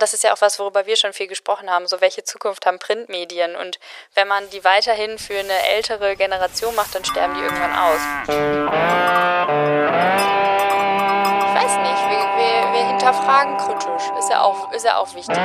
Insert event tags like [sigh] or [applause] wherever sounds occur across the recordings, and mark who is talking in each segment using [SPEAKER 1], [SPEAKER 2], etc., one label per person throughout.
[SPEAKER 1] Das ist ja auch was, worüber wir schon viel gesprochen haben. So, welche Zukunft haben Printmedien? Und wenn man die weiterhin für eine ältere Generation macht, dann sterben die irgendwann aus. Ich weiß nicht, wir, wir, wir hinterfragen kritisch. Ist ja auch, ist ja auch wichtig.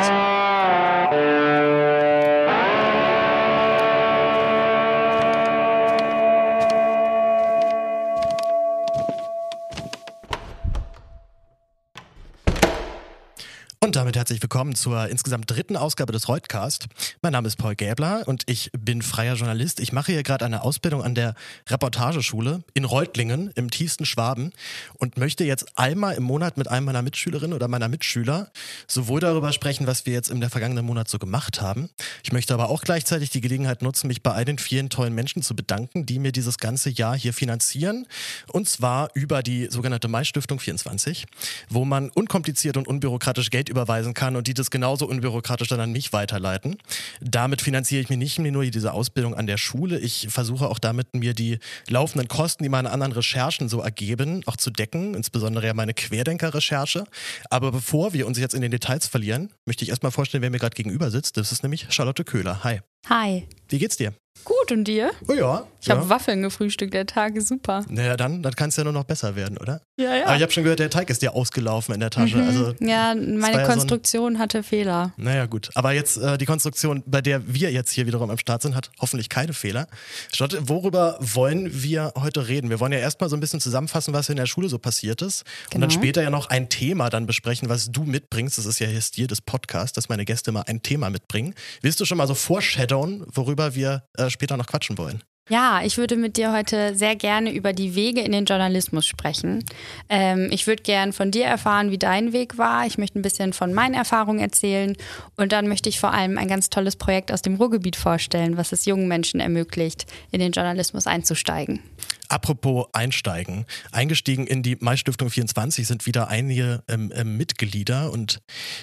[SPEAKER 2] Und damit herzlich willkommen zur insgesamt dritten Ausgabe des Reutcast. Mein Name ist Paul Gäbler und ich bin freier Journalist. Ich mache hier gerade eine Ausbildung an der Reportageschule in Reutlingen im tiefsten Schwaben und möchte jetzt einmal im Monat mit einem meiner Mitschülerinnen oder meiner Mitschüler sowohl darüber sprechen, was wir jetzt der vergangenen Monat so gemacht haben. Ich möchte aber auch gleichzeitig die Gelegenheit nutzen, mich bei all den vielen tollen Menschen zu bedanken, die mir dieses ganze Jahr hier finanzieren. Und zwar über die sogenannte Mai-Stiftung 24, wo man unkompliziert und unbürokratisch Geld überweisen kann und die das genauso unbürokratisch dann an mich weiterleiten. Damit finanziere ich mir nicht nur diese Ausbildung an der Schule. Ich versuche auch damit, mir die laufenden Kosten, die meine anderen Recherchen so ergeben, auch zu decken, insbesondere ja meine Querdenker-Recherche. Aber bevor wir uns jetzt in den Details verlieren, möchte ich erstmal vorstellen, wer mir gerade gegenüber sitzt. Das ist nämlich Charlotte Köhler. Hi.
[SPEAKER 1] Hi.
[SPEAKER 2] Wie geht's dir?
[SPEAKER 1] Gut, und dir?
[SPEAKER 2] Oh ja.
[SPEAKER 1] Ich ja. habe Waffeln gefrühstückt, der Tag ist super.
[SPEAKER 2] Naja, dann, dann kann es ja nur noch besser werden, oder?
[SPEAKER 1] Ja, ja.
[SPEAKER 2] Aber ich habe schon gehört, der Teig ist dir ausgelaufen in der Tasche. Mhm. Also,
[SPEAKER 1] ja, meine ja Konstruktion so ein... hatte Fehler.
[SPEAKER 2] Naja, gut. Aber jetzt äh, die Konstruktion, bei der wir jetzt hier wiederum am Start sind, hat hoffentlich keine Fehler. Statt, worüber wollen wir heute reden? Wir wollen ja erstmal so ein bisschen zusammenfassen, was in der Schule so passiert ist. Genau. Und dann genau. später ja noch ein Thema dann besprechen, was du mitbringst. Das ist ja hier Stil des Podcasts, dass meine Gäste mal ein Thema mitbringen. Willst du schon mal so foreshadowen, worüber wir äh, später noch quatschen wollen?
[SPEAKER 1] Ja, ich würde mit dir heute sehr gerne über die Wege in den Journalismus sprechen. Ähm, ich würde gern von dir erfahren, wie dein Weg war. Ich möchte ein bisschen von meinen Erfahrungen erzählen. Und dann möchte ich vor allem ein ganz tolles Projekt aus dem Ruhrgebiet vorstellen, was es jungen Menschen ermöglicht, in den Journalismus einzusteigen.
[SPEAKER 2] Apropos einsteigen. Eingestiegen in die Mai-Stiftung 24 sind wieder einige ähm, äh, Mitglieder und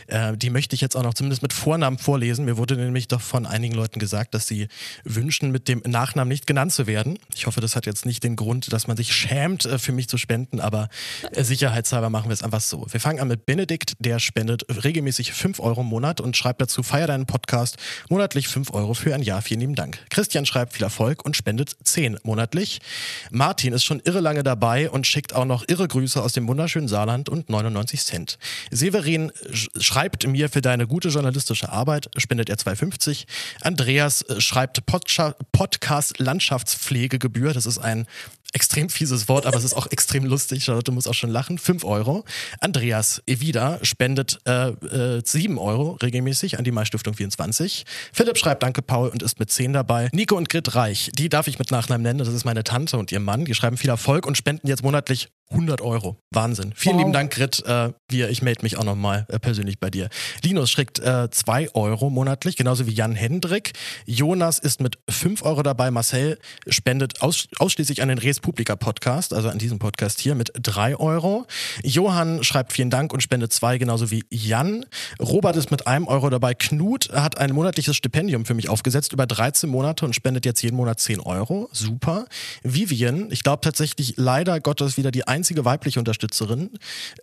[SPEAKER 2] äh, die möchte ich jetzt auch noch zumindest mit Vornamen vorlesen. Mir wurde nämlich doch von einigen Leuten gesagt, dass sie wünschen, mit dem Nachnamen nicht genannt zu werden. Ich hoffe, das hat jetzt nicht den Grund, dass man sich schämt, äh, für mich zu spenden, aber äh, sicherheitshalber machen wir es einfach so. Wir fangen an mit Benedikt, der spendet regelmäßig 5 Euro im Monat und schreibt dazu, feier deinen Podcast, monatlich 5 Euro für ein Jahr. Vielen lieben Dank. Christian schreibt viel Erfolg und spendet 10 monatlich. Martin ist schon irre lange dabei und schickt auch noch irre Grüße aus dem wunderschönen Saarland und 99 Cent. Severin schreibt mir für deine gute journalistische Arbeit, spendet er 2,50. Andreas äh, schreibt Podcast Landschaftspflegegebühr, das ist ein extrem fieses Wort, aber es ist auch extrem lustig. Charlotte muss auch schon lachen. 5 Euro. Andreas Evida spendet äh, äh, 7 Euro regelmäßig an die Mai-Stiftung 24. Philipp schreibt Danke, Paul und ist mit 10 dabei. Nico und Grit Reich, die darf ich mit Nachnamen nennen. Das ist meine Tante und ihr Mann. Die schreiben viel Erfolg und spenden jetzt monatlich 100 Euro. Wahnsinn. Vielen wow. lieben Dank, Grit. Äh, wir, ich melde mich auch nochmal äh, persönlich bei dir. Linus schickt 2 äh, Euro monatlich, genauso wie Jan Hendrik. Jonas ist mit 5 Euro dabei. Marcel spendet aus, ausschließlich an den Res Publica Podcast, also an diesem Podcast hier, mit 3 Euro. Johann schreibt vielen Dank und spendet 2, genauso wie Jan. Robert ist mit einem Euro dabei. Knut hat ein monatliches Stipendium für mich aufgesetzt über 13 Monate und spendet jetzt jeden Monat 10 Euro. Super. Vivian, ich glaube tatsächlich leider Gottes wieder die einzige weibliche Unterstützerin,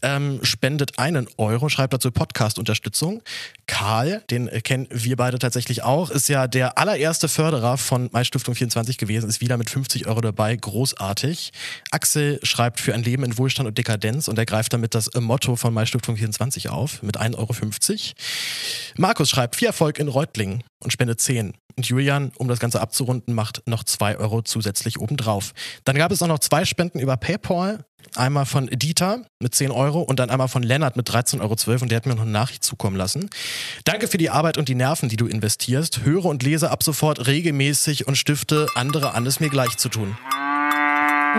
[SPEAKER 2] ähm, spendet einen Euro, schreibt dazu Podcast-Unterstützung. Karl, den kennen wir beide tatsächlich auch, ist ja der allererste Förderer von Mai Stiftung 24 gewesen, ist wieder mit 50 Euro dabei. Großartig. Axel schreibt für ein Leben in Wohlstand und Dekadenz und er greift damit das Motto von Mai Stiftung 24 auf mit 1,50 Euro. Markus schreibt viel Erfolg in Reutlingen und spendet 10. Und Julian, um das Ganze abzurunden, macht noch 2 Euro zusätzlich obendrauf. Dann gab es auch noch zwei Spenden über PayPal. Einmal von Dieter mit 10 Euro und dann einmal von Lennart mit 13,12 Euro und der hat mir noch eine Nachricht zukommen lassen. Danke für die Arbeit und die Nerven, die du investierst. Höre und lese ab sofort regelmäßig und stifte andere an, es mir gleich zu tun.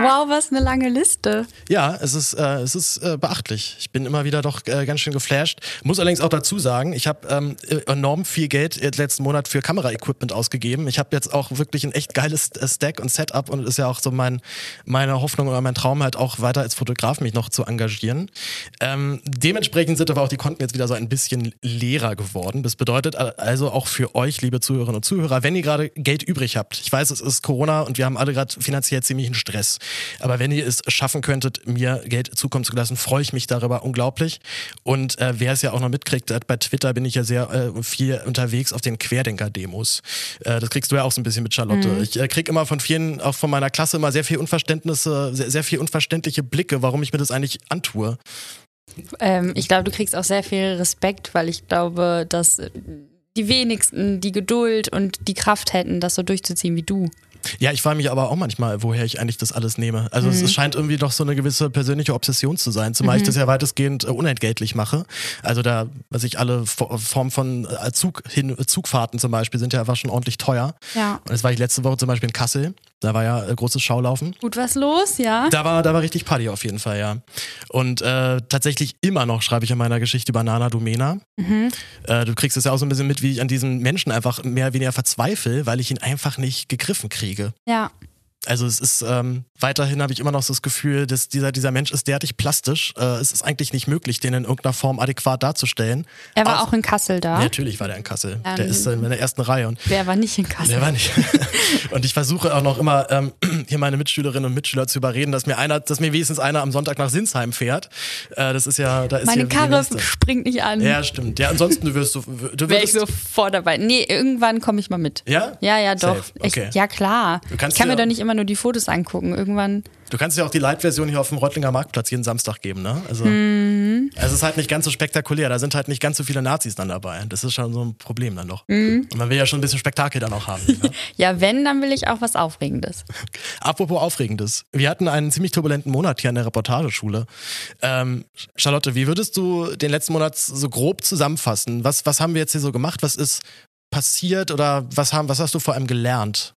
[SPEAKER 1] Wow, was eine lange Liste.
[SPEAKER 2] Ja, es ist, äh, es ist äh, beachtlich. Ich bin immer wieder doch äh, ganz schön geflasht. Muss allerdings auch dazu sagen, ich habe ähm, enorm viel Geld letzten Monat für Kameraequipment ausgegeben. Ich habe jetzt auch wirklich ein echt geiles äh, Stack und Setup und es ist ja auch so mein, meine Hoffnung oder mein Traum halt auch weiter als Fotograf mich noch zu engagieren. Ähm, dementsprechend sind aber auch die Konten jetzt wieder so ein bisschen leerer geworden. Das bedeutet also auch für euch, liebe Zuhörerinnen und Zuhörer, wenn ihr gerade Geld übrig habt. Ich weiß, es ist Corona und wir haben alle gerade finanziell ziemlichen Stress Aber wenn ihr es schaffen könntet, mir Geld zukommen zu lassen, freue ich mich darüber unglaublich. Und äh, wer es ja auch noch mitkriegt, bei Twitter bin ich ja sehr äh, viel unterwegs auf den Querdenker-Demos. Äh, das kriegst du ja auch so ein bisschen mit Charlotte. Mhm. Ich äh, krieg immer von vielen, auch von meiner Klasse, immer sehr viel Unverständnisse, sehr, sehr viel unverständliche Blicke, warum ich mir das eigentlich antue.
[SPEAKER 1] Ähm, ich glaube, du kriegst auch sehr viel Respekt, weil ich glaube, dass die wenigsten die Geduld und die Kraft hätten, das so durchzuziehen wie du.
[SPEAKER 2] Ja, ich frage mich aber auch manchmal, woher ich eigentlich das alles nehme. Also mhm. es, scheint irgendwie doch so eine gewisse persönliche Obsession zu sein, zumal mhm. ich das ja weitestgehend äh, unentgeltlich mache. Also da, was ich alle Formen von äh, Zug hin, Zugfahrten zum Beispiel sind ja einfach schon ordentlich teuer. Ja. Und jetzt war ich letzte Woche zum Beispiel in Kassel da war ja äh, großes Schaulaufen.
[SPEAKER 1] Gut was los, ja.
[SPEAKER 2] Da war, da war richtig Party auf jeden Fall, ja. Und äh, tatsächlich immer noch schreibe ich in meiner Geschichte über Nana Domena. Mhm. Äh, du kriegst es ja auch so ein bisschen mit, wie ich an diesen Menschen einfach mehr oder weniger verzweifle, weil ich ihn einfach nicht gegriffen kriege.
[SPEAKER 1] Ja.
[SPEAKER 2] Also es ist ähm, weiterhin habe ich immer noch so das Gefühl, dass dieser, dieser Mensch ist derartig plastisch. Äh, es ist eigentlich nicht möglich, den in irgendeiner Form adäquat darzustellen.
[SPEAKER 1] Er war auch, auch in Kassel da.
[SPEAKER 2] Natürlich war der in Kassel. Ähm, der ist in der ersten Reihe. Und
[SPEAKER 1] wer war nicht in Kassel?
[SPEAKER 2] Der war nicht. [laughs] und ich versuche auch noch immer ähm, hier meine Mitschülerinnen und Mitschüler zu überreden, dass mir einer, dass mir wenigstens einer am Sonntag nach Sinsheim fährt. Äh, das ist ja, da ist
[SPEAKER 1] Meine Karre springt nicht an.
[SPEAKER 2] Ja, stimmt. Ja, ansonsten du wirst du, [laughs]
[SPEAKER 1] du Wäre ich sofort dabei. Nee, irgendwann komme ich mal mit.
[SPEAKER 2] Ja?
[SPEAKER 1] Ja, ja, doch. Okay. Ich, ja, klar. ich kann mir doch nicht immer nur die Fotos angucken. Irgendwann
[SPEAKER 2] Du kannst ja auch die Light-Version hier auf dem Reutlinger Marktplatz jeden Samstag geben, ne? Also, mhm. es ist halt nicht ganz so spektakulär. Da sind halt nicht ganz so viele Nazis dann dabei. Das ist schon so ein Problem dann doch. Mhm. Und man will ja schon ein bisschen Spektakel dann auch haben. Ne? [laughs]
[SPEAKER 1] ja, wenn, dann will ich auch was Aufregendes. [laughs]
[SPEAKER 2] Apropos Aufregendes. Wir hatten einen ziemlich turbulenten Monat hier an der Reportageschule. Ähm, Charlotte, wie würdest du den letzten Monat so grob zusammenfassen? Was, was haben wir jetzt hier so gemacht? Was ist passiert oder was, haben, was hast du vor allem gelernt?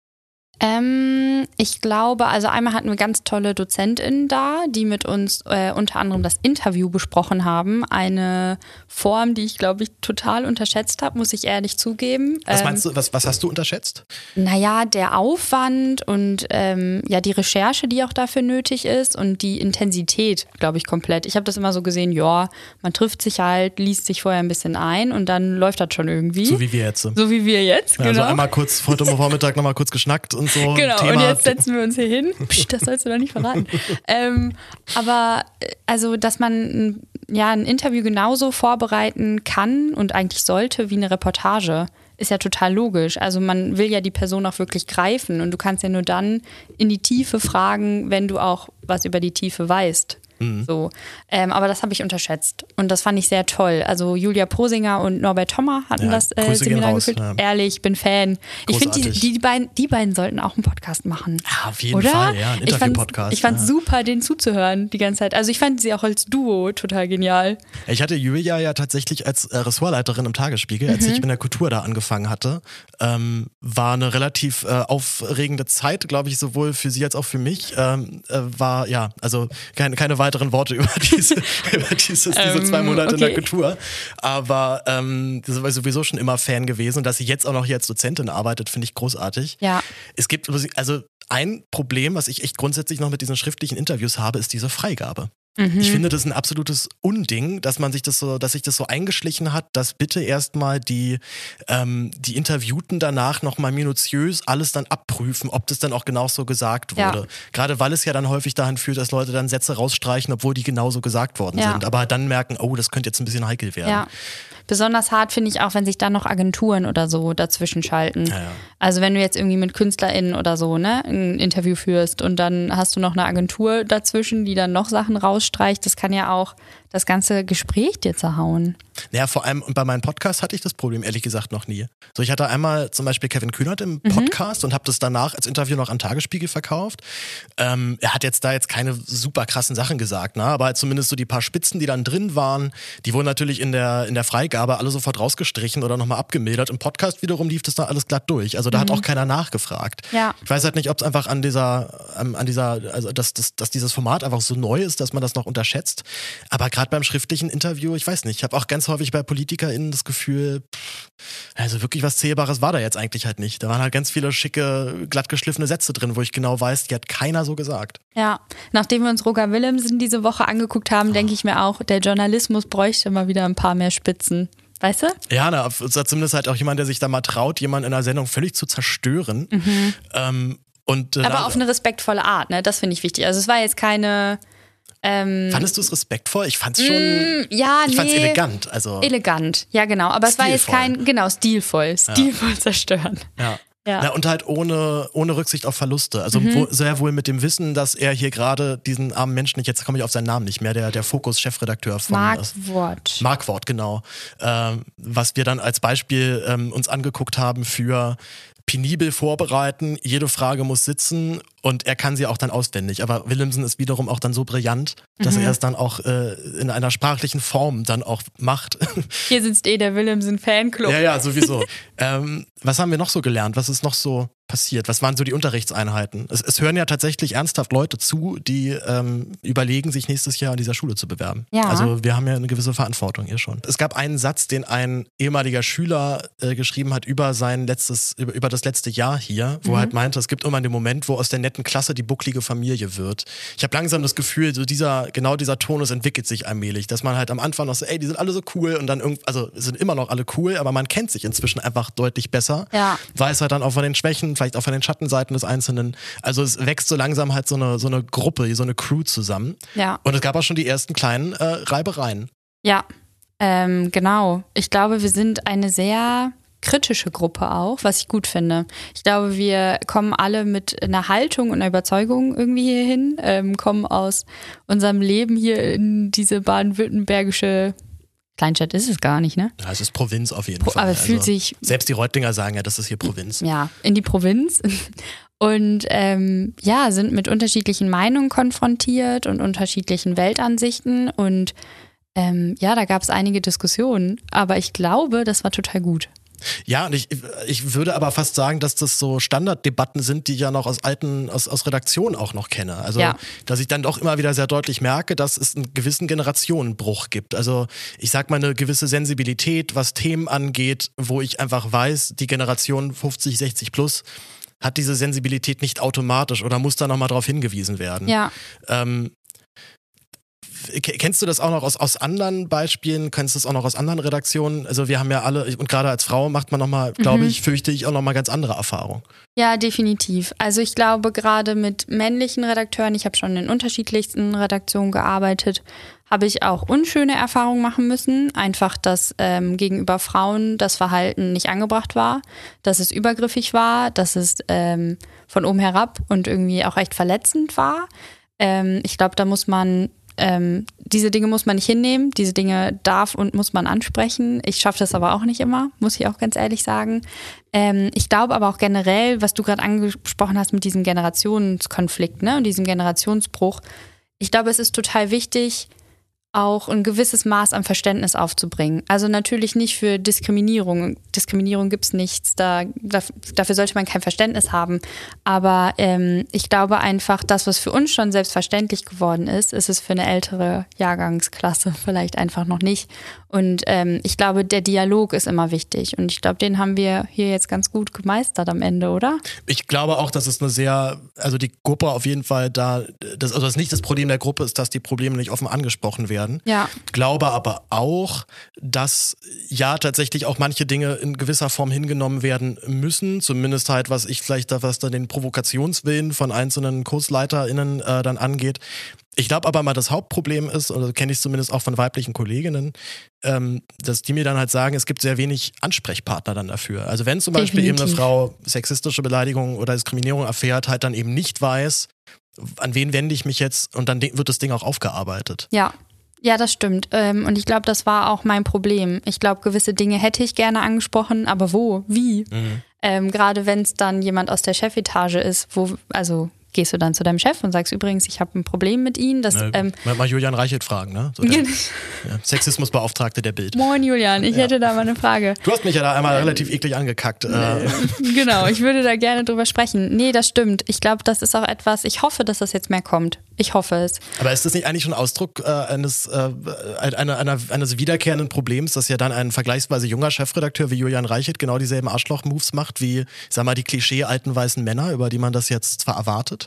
[SPEAKER 1] Ähm, ich glaube, also einmal hatten wir ganz tolle DozentInnen da, die mit uns äh, unter anderem das Interview besprochen haben. Eine Form, die ich, glaube ich, total unterschätzt habe, muss ich ehrlich zugeben.
[SPEAKER 2] Was meinst ähm, du, was, was hast du unterschätzt?
[SPEAKER 1] Naja, der Aufwand und ähm, ja, die Recherche, die auch dafür nötig ist und die Intensität, glaube ich, komplett. Ich habe das immer so gesehen, ja, man trifft sich halt, liest sich vorher ein bisschen ein und dann läuft das schon irgendwie.
[SPEAKER 2] So wie wir jetzt.
[SPEAKER 1] So wie wir jetzt,
[SPEAKER 2] ja, genau. Also einmal kurz, heute [laughs] Vormittag nochmal kurz geschnackt und so.
[SPEAKER 1] Genau, Thema. und jetzt setzen wir uns hier hin. [laughs] Psst, das sollst du doch nicht verraten. ähm, aber äh, also, dass man ja ein Interview genauso vorbereiten kann und eigentlich sollte wie eine Reportage, ist ja total logisch. Also man will ja die Person auch wirklich greifen und du kannst ja nur dann in die Tiefe fragen, wenn du auch was über die Tiefe weißt. Mhm. So. Ähm, aber das habe ich unterschätzt. Und das fand ich sehr toll. Also Julia Posinger und Norbert Thommer hatten ja, das äh, Seminar geführt. Ja. Ehrlich, bin Fan. Großartig. Ich finde, die, die, beiden, die beiden sollten auch einen Podcast machen.
[SPEAKER 2] Ja, auf jeden Oder? Fall, ja, ein Interview-Podcast.
[SPEAKER 1] Ich fand es ja. super, denen zuzuhören die ganze Zeit. Also ich fand sie auch als Duo total genial.
[SPEAKER 2] Ich hatte Julia ja tatsächlich als äh, Ressortleiterin im Tagesspiegel, als mhm. ich mit der Kultur da angefangen hatte. Ähm, war eine relativ äh, aufregende Zeit, glaube ich, sowohl für sie als auch für mich. Ähm, äh, war, ja, also keine, keine weitere weiteren Worte [laughs] über diese, über dieses, diese ähm, zwei Monate okay. in der Kultur. Aber ähm, das war sowieso schon immer Fan gewesen. Und dass sie jetzt auch noch hier als Dozentin arbeitet, finde ich großartig.
[SPEAKER 1] Ja.
[SPEAKER 2] Es gibt, also ein Problem, was ich echt grundsätzlich noch mit diesen schriftlichen Interviews habe, ist diese Freigabe. Mhm. Ich finde das ein absolutes Unding, dass man sich das so, dass sich das so eingeschlichen hat, dass bitte erstmal die, ähm, die Interviewten danach nochmal minutiös alles dann abprüfen, ob das dann auch genauso gesagt wurde. Ja. Gerade weil es ja dann häufig dahin führt, dass Leute dann Sätze rausstreichen, obwohl die genauso gesagt worden ja. sind. Aber dann merken, oh, das könnte jetzt ein bisschen heikel werden.
[SPEAKER 1] Ja. Besonders hart finde ich auch, wenn sich dann noch Agenturen oder so dazwischen schalten. Ja, ja. Also wenn du jetzt irgendwie mit KünstlerInnen oder so ne, ein Interview führst und dann hast du noch eine Agentur dazwischen, die dann noch Sachen rausstreicht, das kann ja auch das ganze Gespräch dir zerhauen.
[SPEAKER 2] Naja, vor allem bei meinem Podcast hatte ich das Problem ehrlich gesagt noch nie. So, ich hatte einmal zum Beispiel Kevin Kühnert im mhm. Podcast mhm. und habe das danach als Interview noch an Tagesspiegel verkauft. Ähm, er hat jetzt da jetzt keine super krassen Sachen gesagt, ne? aber zumindest so die paar Spitzen, die dann drin waren, die wurden natürlich in der, in der Freigabe alle sofort rausgestrichen oder nochmal abgemildert. Im Podcast wiederum lief das da alles glatt durch. Also da mhm. hat auch keiner nachgefragt.
[SPEAKER 1] Ja.
[SPEAKER 2] Ich weiß halt nicht, ob es einfach an dieser, an dieser, also dass, dass, dass dieses Format einfach so neu ist, dass man das noch unterschätzt. Aber gerade beim schriftlichen Interview, ich weiß nicht, ich habe auch ganz häufig bei PolitikerInnen das Gefühl, also wirklich was Zählbares war da jetzt eigentlich halt nicht. Da waren halt ganz viele schicke, glattgeschliffene Sätze drin, wo ich genau weiß, die hat keiner so gesagt.
[SPEAKER 1] Ja, nachdem wir uns Roger Willemsen diese Woche angeguckt haben, denke ich mir auch, der Journalismus bräuchte mal wieder ein paar mehr Spitzen. Weißt du?
[SPEAKER 2] Ja, na, zumindest halt auch jemand, der sich da mal traut, jemanden in einer Sendung völlig zu zerstören. Mhm. Ähm, Und, äh,
[SPEAKER 1] Aber auf eine respektvolle Art, ne? Das finde ich wichtig. Also es war jetzt keine. Ähm,
[SPEAKER 2] Fandest du es respektvoll? Ich fand es schon.
[SPEAKER 1] Mm, ja,
[SPEAKER 2] ich fand's
[SPEAKER 1] nee.
[SPEAKER 2] elegant. Also,
[SPEAKER 1] elegant, ja genau. Aber es war jetzt
[SPEAKER 2] Stilvoll.
[SPEAKER 1] kein, genau, stilvoll. Stilvoll [laughs] zerstören.
[SPEAKER 2] ja.
[SPEAKER 1] Ja.
[SPEAKER 2] Na, und halt ohne, ohne Rücksicht auf Verluste. Also
[SPEAKER 1] Mhm.
[SPEAKER 2] wo, sehr wohl mit dem Wissen, dass er hier gerade diesen armen Menschen, nicht, jetzt komme ich auf seinen Namen nicht mehr, der, der Fokus-Chefredakteur von
[SPEAKER 1] Mark
[SPEAKER 2] äh,
[SPEAKER 1] Wort.
[SPEAKER 2] Markwort, genau. Ähm, was wir dann als Beispiel ähm, uns angeguckt haben für penibel vorbereiten, jede Frage muss sitzen und er kann sie auch dann auswendig. Aber Willemsen ist wiederum auch dann so brillant, dass
[SPEAKER 1] Mhm.
[SPEAKER 2] er es dann auch äh, in einer sprachlichen Form dann auch macht. [laughs]
[SPEAKER 1] Hier sitzt eh der Willemsen Fanclub.
[SPEAKER 2] ja, ja, sowieso. ähm, was haben wir noch so gelernt? Was ist noch so passiert? Was waren so die Unterrichtseinheiten? Es, es hören ja tatsächlich ernsthaft Leute zu, die ähm, überlegen, sich nächstes Jahr an dieser Schule zu bewerben.
[SPEAKER 1] Ja.
[SPEAKER 2] Also wir haben ja eine gewisse Verantwortung hier schon. Es gab einen Satz, den ein ehemaliger Schüler äh, geschrieben hat über sein letztes, über, über das letzte Jahr hier, wo er halt meinte, es gibt immer den Moment, wo aus der netten Klasse die bucklige Familie wird. Ich habe langsam das Gefühl, so dieser, genau dieser Tonus entwickelt sich allmählich, dass man halt am Anfang noch so, ey, die sind alle so cool und dann irgendwie, also sind immer noch alle cool, aber man kennt sich inzwischen einfach deutlich besser.
[SPEAKER 1] Ja.
[SPEAKER 2] Weiß halt dann auch von den Schwächen, vielleicht auch von den Schattenseiten des Einzelnen. Also es wächst so langsam halt so eine, so eine Gruppe, so eine Crew zusammen.
[SPEAKER 1] Ja.
[SPEAKER 2] Und es gab auch schon die ersten kleinen äh, Reibereien.
[SPEAKER 1] Ja, ähm, genau. Ich glaube, wir sind eine sehr kritische Gruppe auch, was ich gut finde. Ich glaube, wir kommen alle mit einer Haltung und einer Überzeugung irgendwie hier hin, ähm, kommen aus unserem Leben hier in diese baden-württembergische Kleinstadt ist es gar nicht, ne?
[SPEAKER 2] Ja, es ist Provinz auf jeden
[SPEAKER 1] Pro-
[SPEAKER 2] Fall.
[SPEAKER 1] aber fühlt sich-
[SPEAKER 2] Selbst die Reutlinger sagen ja, das ist hier Provinz.
[SPEAKER 1] ja, in die Provinz [laughs] und ähm, ja, sind mit unterschiedlichen Meinungen konfrontiert und unterschiedlichen Weltansichten und ähm, ja, da gab es einige Diskussionen, aber ich glaube, das war total gut.
[SPEAKER 2] Ja, und ich, ich würde aber fast sagen, dass das so Standarddebatten sind, die ich ja noch aus alten, aus, aus Redaktionen auch noch kenne. Also,
[SPEAKER 1] Ja.
[SPEAKER 2] dass ich dann doch immer wieder sehr deutlich merke, dass es einen gewissen Generationenbruch gibt. Also, ich sag mal, eine gewisse Sensibilität, was Themen angeht, wo ich einfach weiß, die Generation 50, 60 plus hat diese Sensibilität nicht automatisch oder muss da nochmal drauf hingewiesen werden.
[SPEAKER 1] Ja,
[SPEAKER 2] Ähm, Kennst du das auch noch aus, aus anderen Beispielen? Kennst du das auch noch aus anderen Redaktionen? Also wir haben ja alle, und gerade als Frau macht man nochmal, glaube
[SPEAKER 1] Mhm.
[SPEAKER 2] ich, fürchte ich, auch nochmal ganz andere Erfahrungen.
[SPEAKER 1] ja, definitiv. Also ich glaube, gerade mit männlichen Redakteuren, ich habe schon in unterschiedlichsten Redaktionen gearbeitet, habe ich auch unschöne Erfahrungen machen müssen. Einfach, dass ähm, gegenüber Frauen das Verhalten nicht angebracht war, dass es übergriffig war, dass es ähm, von oben herab und irgendwie auch echt verletzend war. Ähm, ich glaube, da muss man ähm, diese Dinge muss man nicht hinnehmen, diese Dinge darf und muss man ansprechen. Ich schaffe das aber auch nicht immer, muss ich auch ganz ehrlich sagen. Ähm, ich glaube aber auch generell, was du gerade angesprochen hast mit diesem Generationskonflikt ne, und diesem Generationsbruch, ich glaube, es ist total wichtig, auch ein gewisses Maß an Verständnis aufzubringen. Also natürlich nicht für Diskriminierung. Diskriminierung gibt's nichts, da, da, dafür sollte man kein Verständnis haben. Aber ähm, ich glaube einfach, das, was für uns schon selbstverständlich geworden ist, ist es für eine ältere Jahrgangsklasse [laughs] vielleicht einfach noch nicht. Und ähm, ich glaube, der Dialog ist immer wichtig. Und ich glaube, den haben wir hier jetzt ganz gut gemeistert am Ende, oder?
[SPEAKER 2] Ich glaube auch, dass es eine sehr, also die Gruppe auf jeden Fall da, das, also das nicht das Problem der Gruppe ist, dass die Probleme nicht offen angesprochen werden.
[SPEAKER 1] Ja.
[SPEAKER 2] Glaube aber auch, dass ja tatsächlich auch manche Dinge in gewisser Form hingenommen werden müssen. Zumindest halt, was ich vielleicht da, was da den Provokationswillen von einzelnen KursleiterInnen äh, dann angeht. Ich glaube aber mal, das Hauptproblem ist, oder kenne ich zumindest auch von weiblichen Kolleginnen, ähm, dass die mir dann halt sagen, es gibt sehr wenig Ansprechpartner dann dafür. Also wenn zum Beispiel eben eine
[SPEAKER 1] Definitiv.
[SPEAKER 2] Frau sexistische Beleidigung oder Diskriminierung erfährt, halt dann eben nicht weiß, an wen wende ich mich jetzt und dann wird das Ding auch aufgearbeitet.
[SPEAKER 1] Ja. Ja, das stimmt. Ähm, und ich glaube, das war auch mein Problem. Ich glaube, gewisse Dinge hätte ich gerne angesprochen, aber wo? Wie? Ähm, Gerade wenn es dann jemand aus der Chefetage ist, wo, also gehst du dann zu deinem Chef und sagst übrigens, ich habe ein Problem mit Ihnen. Das,
[SPEAKER 2] Ne,
[SPEAKER 1] ähm,
[SPEAKER 2] mal, Julian Reichelt fragen, ne? So der, ja, Sexismusbeauftragte der Bild.
[SPEAKER 1] Moin Julian, ich hätte da mal eine Frage.
[SPEAKER 2] Du hast mich ja da einmal relativ eklig angekackt. Äh,
[SPEAKER 1] Genau, ich würde da gerne drüber sprechen. Nee, das stimmt. Ich glaube, das ist auch etwas, ich hoffe, dass das jetzt mehr kommt. Ich hoffe es.
[SPEAKER 2] aber ist das nicht eigentlich schon Ausdruck äh, eines, äh, einer, einer, eines wiederkehrenden Problems, dass ja dann ein vergleichsweise junger Chefredakteur wie Julian Reichelt genau dieselben Arschloch-Moves macht wie, sag mal, die Klischee alten weißen Männer, über die man das jetzt zwar erwartet?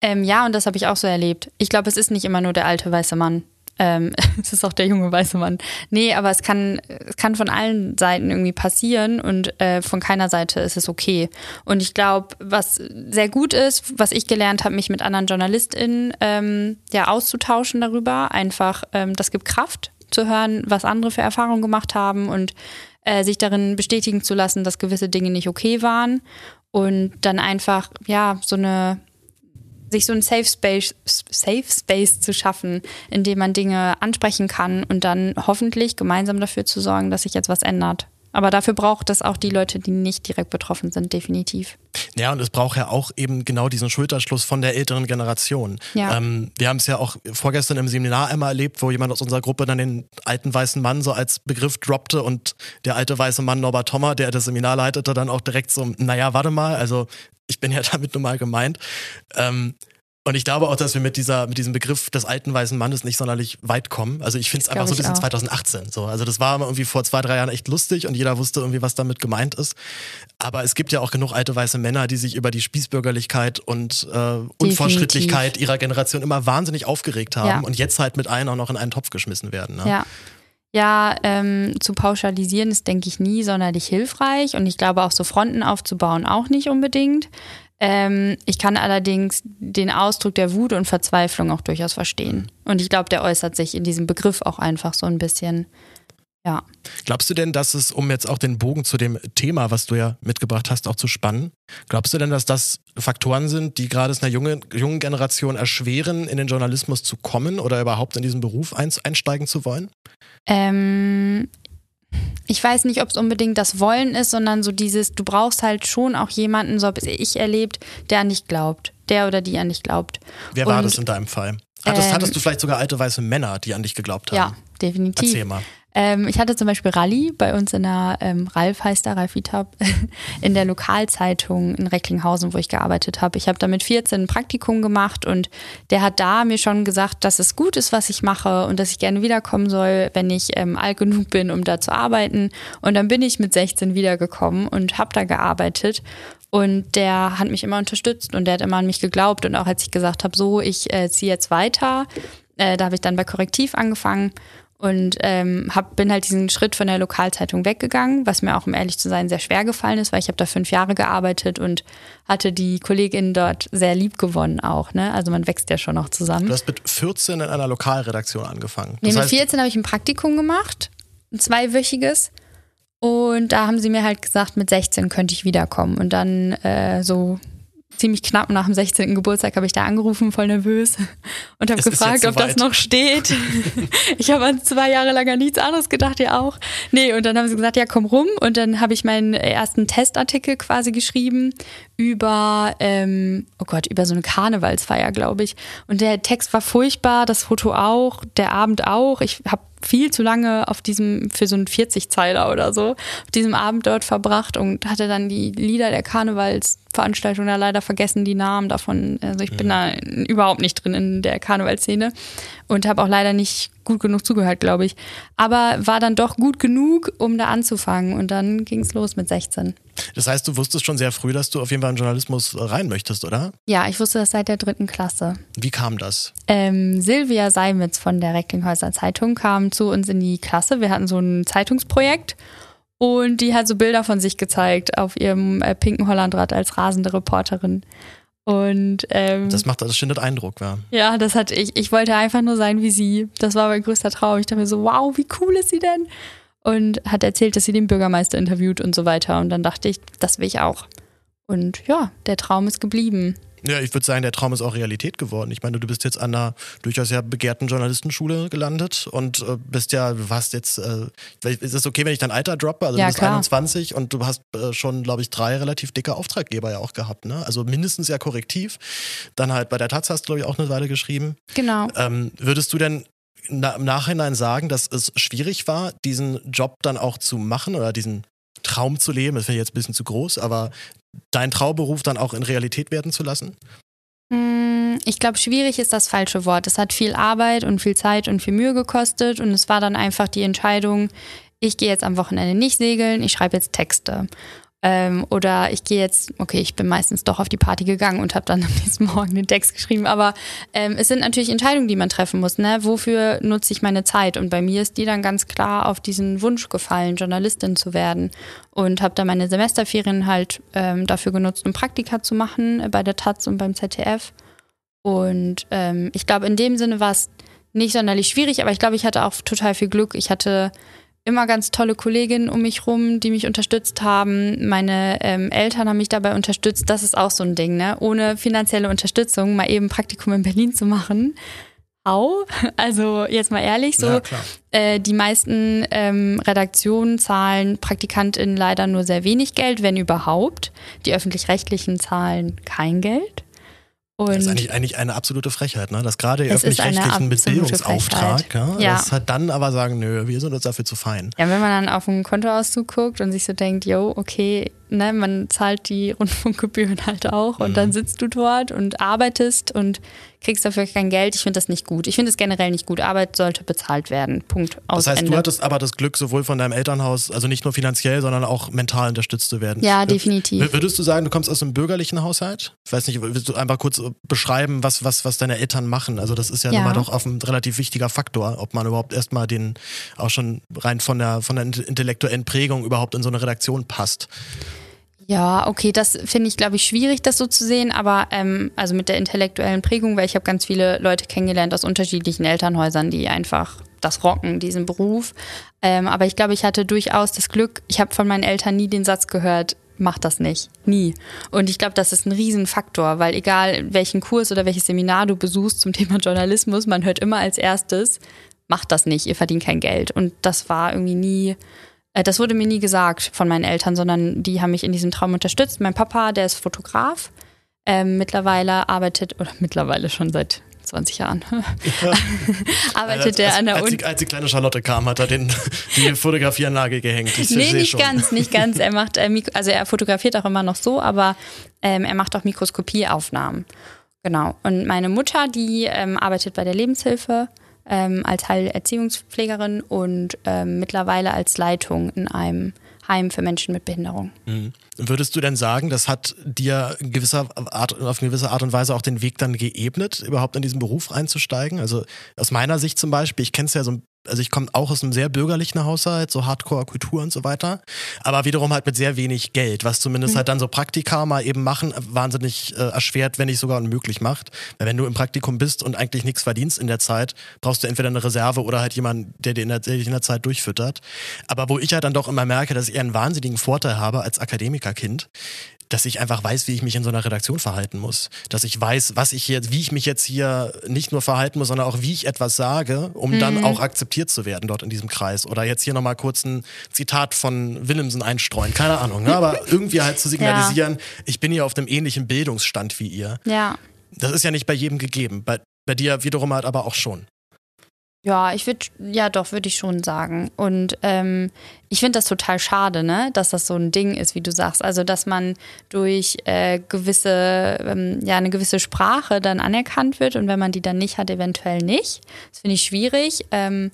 [SPEAKER 1] Ähm, ja, und das habe ich auch so erlebt. Ich glaube, es ist nicht immer nur der alte weiße Mann. Ähm, [laughs] es ist auch der junge weiße Mann. Nee, aber es kann, es kann von allen Seiten irgendwie passieren und äh, von keiner Seite ist es okay. Und ich glaube, was sehr gut ist, was ich gelernt habe, mich mit anderen JournalistInnen ähm, ja, auszutauschen darüber. Einfach, ähm, das gibt Kraft zu hören, was andere für Erfahrungen gemacht haben und äh, sich darin bestätigen zu lassen, dass gewisse Dinge nicht okay waren. Und dann einfach, ja, so eine sich so ein Safe Space, Safe Space zu schaffen, in dem man Dinge ansprechen kann und dann hoffentlich gemeinsam dafür zu sorgen, dass sich jetzt was ändert. Aber dafür braucht es auch die Leute, die nicht direkt betroffen sind, definitiv.
[SPEAKER 2] Ja, und es braucht ja auch eben genau diesen Schulterschluss von der älteren Generation. Ja. Ähm, wir haben es ja auch vorgestern im Seminar einmal erlebt, wo jemand aus unserer Gruppe dann den alten weißen Mann so als Begriff droppte und der alte weiße Mann Norbert Thommer, der das Seminar leitete, dann auch direkt so, naja, warte mal, also ich bin ja [laughs] damit nun mal gemeint. Ähm, und ich glaube auch, dass wir mit dieser, mit diesem Begriff des alten weißen Mannes nicht sonderlich weit kommen. Also ich finde es einfach so ein bisschen auch. 2018. So. Also das war irgendwie vor zwei, drei Jahren echt lustig und jeder wusste irgendwie, was damit gemeint ist. Aber es gibt ja auch genug alte weiße Männer, die sich über die Spießbürgerlichkeit und äh, Unfortschrittlichkeit ihrer Generation immer wahnsinnig aufgeregt haben ja. und jetzt halt mit allen auch noch in einen Topf geschmissen werden. Ne?
[SPEAKER 1] Ja. Ja, ähm, zu pauschalisieren ist, denke ich, nie sonderlich hilfreich. Und ich glaube auch so Fronten aufzubauen auch nicht unbedingt. Ähm, ich kann allerdings den Ausdruck der Wut und Verzweiflung auch durchaus verstehen. Und ich glaube, der äußert sich in diesem Begriff auch einfach so ein bisschen. Ja.
[SPEAKER 2] Glaubst du denn, dass es, um jetzt auch den Bogen zu dem Thema, was du ja mitgebracht hast, auch zu spannen, glaubst du denn, dass das Faktoren sind, die gerade es einer jungen, jungen Generation erschweren, in den Journalismus zu kommen oder überhaupt in diesen Beruf einsteigen zu wollen?
[SPEAKER 1] Ähm, ich weiß nicht, ob es unbedingt das Wollen ist, sondern so dieses, du brauchst halt schon auch jemanden, so habe ich erlebt, der an dich glaubt. Der oder die an dich glaubt.
[SPEAKER 2] Wer war Und, das in deinem Fall? Hattest, ähm, hattest du vielleicht sogar alte weiße Männer, die an dich geglaubt haben?
[SPEAKER 1] Ja, definitiv.
[SPEAKER 2] Erzähl mal.
[SPEAKER 1] Ähm, ich hatte zum Beispiel Rally bei uns in der, ähm, Ralf heißt der, Ralf Itab, [laughs] in der Lokalzeitung in Recklinghausen, wo ich gearbeitet habe. Ich habe da mit 14 ein Praktikum gemacht und der hat da mir schon gesagt, dass es gut ist, was ich mache und dass ich gerne wiederkommen soll, wenn ich ähm, alt genug bin, um da zu arbeiten. Und dann bin ich mit 16 wiedergekommen und habe da gearbeitet. Und der hat mich immer unterstützt und der hat immer an mich geglaubt. Und auch als ich gesagt habe, so, ich äh, ziehe jetzt weiter, äh, da habe ich dann bei Korrektiv angefangen und ähm, hab, bin halt diesen Schritt von der Lokalzeitung weggegangen, was mir auch, um ehrlich zu sein, sehr schwer gefallen ist, weil ich habe da fünf Jahre gearbeitet und hatte die Kollegin dort sehr lieb gewonnen auch. Ne? Also man wächst ja schon noch zusammen.
[SPEAKER 2] Du hast mit 14 in einer Lokalredaktion angefangen.
[SPEAKER 1] Das nee, mit 14 habe ich ein Praktikum gemacht, ein zweiwöchiges. Und da haben sie mir halt gesagt, mit 16 könnte ich wiederkommen. Und dann äh, so ziemlich knapp nach dem 16. Geburtstag habe ich da angerufen, voll nervös [laughs] und habe gefragt, ob das noch steht. [laughs] ich habe an zwei Jahre lang an nichts anderes gedacht, ja auch. Nee, und dann haben sie gesagt, ja, komm rum. Und dann habe ich meinen ersten Testartikel quasi geschrieben über, ähm, oh Gott, über so eine Karnevalsfeier, glaube ich. Und der Text war furchtbar, das Foto auch, der Abend auch. Ich habe viel zu lange auf diesem, für so einen 40-Zeiler oder so, auf diesem Abend dort verbracht und hatte dann die Lieder der Karnevalsveranstaltung da leider vergessen, die Namen davon. Also ich bin ja. da überhaupt nicht drin in der Karnevalszene und habe auch leider nicht gut genug zugehört, glaube ich. Aber war dann doch gut genug, um da anzufangen und dann ging es los mit 16.
[SPEAKER 2] Das heißt, du wusstest schon sehr früh, dass du auf jeden Fall in Journalismus rein möchtest, oder?
[SPEAKER 1] Ja, ich wusste das seit der dritten Klasse.
[SPEAKER 2] Wie kam das?
[SPEAKER 1] Ähm, Silvia Seimitz von der Recklinghäuser Zeitung kam zu uns in die Klasse. Wir hatten so ein Zeitungsprojekt und die hat so Bilder von sich gezeigt auf ihrem äh, pinken Hollandrad als rasende Reporterin. Und ähm,
[SPEAKER 2] das macht das schindet Eindruck, ja.
[SPEAKER 1] Ja, das hat ich. Ich wollte einfach nur sein wie sie. Das war mein größter Traum. Ich dachte mir so, wow, wie cool ist sie denn? Und hat erzählt, dass sie den Bürgermeister interviewt und so weiter. Und dann dachte ich, das will ich auch. Und ja, der Traum ist geblieben.
[SPEAKER 2] Ja, ich würde sagen, der Traum ist auch Realität geworden. Ich meine, du bist jetzt an einer durchaus ja begehrten Journalistenschule gelandet und äh, bist ja, du warst jetzt, äh, ist es okay, wenn ich dein Alter droppe? Also ja, du bist klar. 21 und du hast äh, schon, glaube ich, drei relativ dicke Auftraggeber ja auch gehabt, ne? Also mindestens ja korrektiv. Dann halt bei der Taz hast du, glaube ich, auch eine Weile geschrieben.
[SPEAKER 1] Genau.
[SPEAKER 2] Ähm, würdest du denn na, im Nachhinein sagen, dass es schwierig war, diesen Job dann auch zu machen oder diesen Traum zu leben? Das wäre jetzt ein bisschen zu groß, aber deinen Trauberuf dann auch in Realität werden zu lassen?
[SPEAKER 1] Hm, ich glaube, schwierig ist das falsche Wort. Es hat viel Arbeit und viel Zeit und viel Mühe gekostet und es war dann einfach die Entscheidung, ich gehe jetzt am Wochenende nicht segeln, ich schreibe jetzt Texte. Ähm, oder ich gehe jetzt, okay, ich bin meistens doch auf die Party gegangen und habe dann am nächsten Morgen den Text geschrieben. Aber ähm, es sind natürlich Entscheidungen, die man treffen muss. Ne? Wofür nutze ich meine Zeit? Und bei mir ist die dann ganz klar auf diesen Wunsch gefallen, Journalistin zu werden. Und habe dann meine Semesterferien halt ähm, dafür genutzt, um Praktika zu machen bei der Taz und beim ZDF. Und ähm, ich glaube, in dem Sinne war es nicht sonderlich schwierig, aber ich glaube, ich hatte auch total viel Glück. Ich hatte immer ganz tolle Kolleginnen um mich rum, die mich unterstützt haben. Meine ähm, Eltern haben mich dabei unterstützt. Das ist auch so ein Ding, ne? Ohne finanzielle Unterstützung mal eben Praktikum in Berlin zu machen. Au, [laughs] also jetzt mal ehrlich, so
[SPEAKER 2] Ja,
[SPEAKER 1] äh, die meisten ähm, Redaktionen zahlen PraktikantInnen leider nur sehr wenig Geld, wenn überhaupt. Die öffentlich-rechtlichen zahlen kein Geld. Und
[SPEAKER 2] Das ist eigentlich, eigentlich eine absolute Frechheit, ne? dass gerade die öffentlich-rechtlichen mit Bildungsauftrag, ja,
[SPEAKER 1] Ja.
[SPEAKER 2] das halt dann aber sagen, nö, wir sind uns dafür zu fein.
[SPEAKER 1] Ja, wenn man dann auf einen Kontoauszug guckt und sich so denkt, yo, okay, ne, man zahlt die Rundfunkgebühren [laughs] halt auch und
[SPEAKER 2] Mhm.
[SPEAKER 1] dann sitzt du dort und arbeitest und kriegst dafür kein Geld. Ich finde das nicht gut. Ich finde es generell nicht gut. Arbeit sollte bezahlt werden. Punkt. Aus
[SPEAKER 2] Das heißt,
[SPEAKER 1] Ende.
[SPEAKER 2] du hattest aber das Glück, sowohl von deinem Elternhaus, also nicht nur finanziell, sondern auch mental unterstützt zu werden.
[SPEAKER 1] Ja, definitiv.
[SPEAKER 2] Würdest du sagen, du kommst aus einem bürgerlichen Haushalt? Ich weiß nicht, willst du einfach kurz beschreiben, was, was, was deine Eltern machen? Also das ist ja,
[SPEAKER 1] Ja.
[SPEAKER 2] nun mal doch auf ein relativ wichtiger Faktor, ob man überhaupt erstmal den, auch schon rein von der, von der intellektuellen Prägung überhaupt in so eine Redaktion passt.
[SPEAKER 1] Ja, okay, das finde ich, glaube ich, schwierig, das so zu sehen, aber ähm, also mit der intellektuellen Prägung, weil ich habe ganz viele Leute kennengelernt aus unterschiedlichen Elternhäusern, die einfach das rocken, diesen Beruf. Ähm, aber ich glaube, ich hatte durchaus das Glück, ich habe von meinen Eltern nie den Satz gehört, mach das nicht, nie. Und ich glaube, das ist ein Riesenfaktor, weil egal welchen Kurs oder welches Seminar du besuchst zum Thema Journalismus, man hört immer als erstes, macht das nicht, ihr verdient kein Geld. Und das war irgendwie nie das wurde mir nie gesagt von meinen Eltern, sondern die haben mich in diesem Traum unterstützt. Mein Papa, der ist Fotograf, ähm, mittlerweile arbeitet, oder mittlerweile schon seit 20 Jahren, [laughs] arbeitet er
[SPEAKER 2] als,
[SPEAKER 1] an der
[SPEAKER 2] als,
[SPEAKER 1] Uni.
[SPEAKER 2] die, als die kleine Charlotte kam, hat er den, die Fotografieanlage gehängt. Ich
[SPEAKER 1] Nee, nicht
[SPEAKER 2] schon.
[SPEAKER 1] ganz, nicht ganz. Er macht, äh, also er fotografiert auch immer noch so, aber ähm, er macht auch Mikroskopieaufnahmen. Genau. Und meine Mutter, die ähm, arbeitet bei der Lebenshilfe ähm, als Heilerziehungspflegerin und ähm, mittlerweile als Leitung in einem Heim für Menschen mit Behinderung.
[SPEAKER 2] Mhm. Würdest du denn sagen, das hat dir gewisser Art, auf eine gewisse Art und Weise auch den Weg dann geebnet, überhaupt in diesen Beruf einzusteigen? Also aus meiner Sicht zum Beispiel, ich kenne es ja so ein also ich komme auch aus einem sehr bürgerlichen Haushalt, so Hardcore-Kultur und so weiter, aber wiederum halt mit sehr wenig Geld, was zumindest halt dann so Praktika mal eben machen, wahnsinnig äh, erschwert, wenn nicht sogar unmöglich macht. Weil wenn du im Praktikum bist und eigentlich nichts verdienst in der Zeit, brauchst du entweder eine Reserve oder halt jemanden, der dir in der, der dich in der Zeit durchfüttert. Aber wo ich halt dann doch immer merke, dass ich eher einen wahnsinnigen Vorteil habe als Akademikerkind, dass ich einfach weiß, wie ich mich in so einer Redaktion verhalten muss. Dass ich weiß, was ich jetzt, wie ich mich jetzt hier nicht nur verhalten muss, sondern auch wie ich etwas sage, um dann auch akzeptiert zu werden dort in diesem Kreis. Oder jetzt hier nochmal kurz ein Zitat von Willemsen einstreuen. Keine Ahnung, ne? aber [laughs] irgendwie halt zu signalisieren, ich bin hier auf einem ähnlichen Bildungsstand wie ihr.
[SPEAKER 1] Ja.
[SPEAKER 2] Das ist ja nicht bei jedem gegeben. Bei, bei dir wiederum halt aber auch schon.
[SPEAKER 1] Ja, ich würde, ja doch, würde ich schon sagen. Und ähm, ich finde das total schade, ne, dass das so ein Ding ist, wie du sagst. Also, dass man durch äh, gewisse, ähm, ja, eine gewisse Sprache dann anerkannt wird und wenn man die dann nicht hat, eventuell nicht. Das finde ich schwierig. Ähm,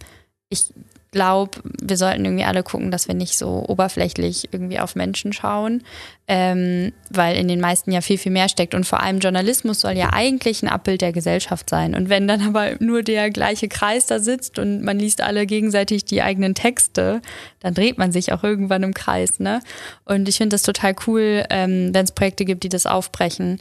[SPEAKER 1] ich glaube, wir sollten irgendwie alle gucken, dass wir nicht so oberflächlich irgendwie auf Menschen schauen, ähm, weil in den meisten ja viel, viel mehr steckt. Und vor allem Journalismus soll ja eigentlich ein Abbild der Gesellschaft sein. Und wenn dann aber nur der gleiche Kreis da sitzt und man liest alle gegenseitig die eigenen Texte, dann dreht man sich auch irgendwann im Kreis. Ne? Und ich finde das total cool, ähm, wenn es Projekte gibt, die das aufbrechen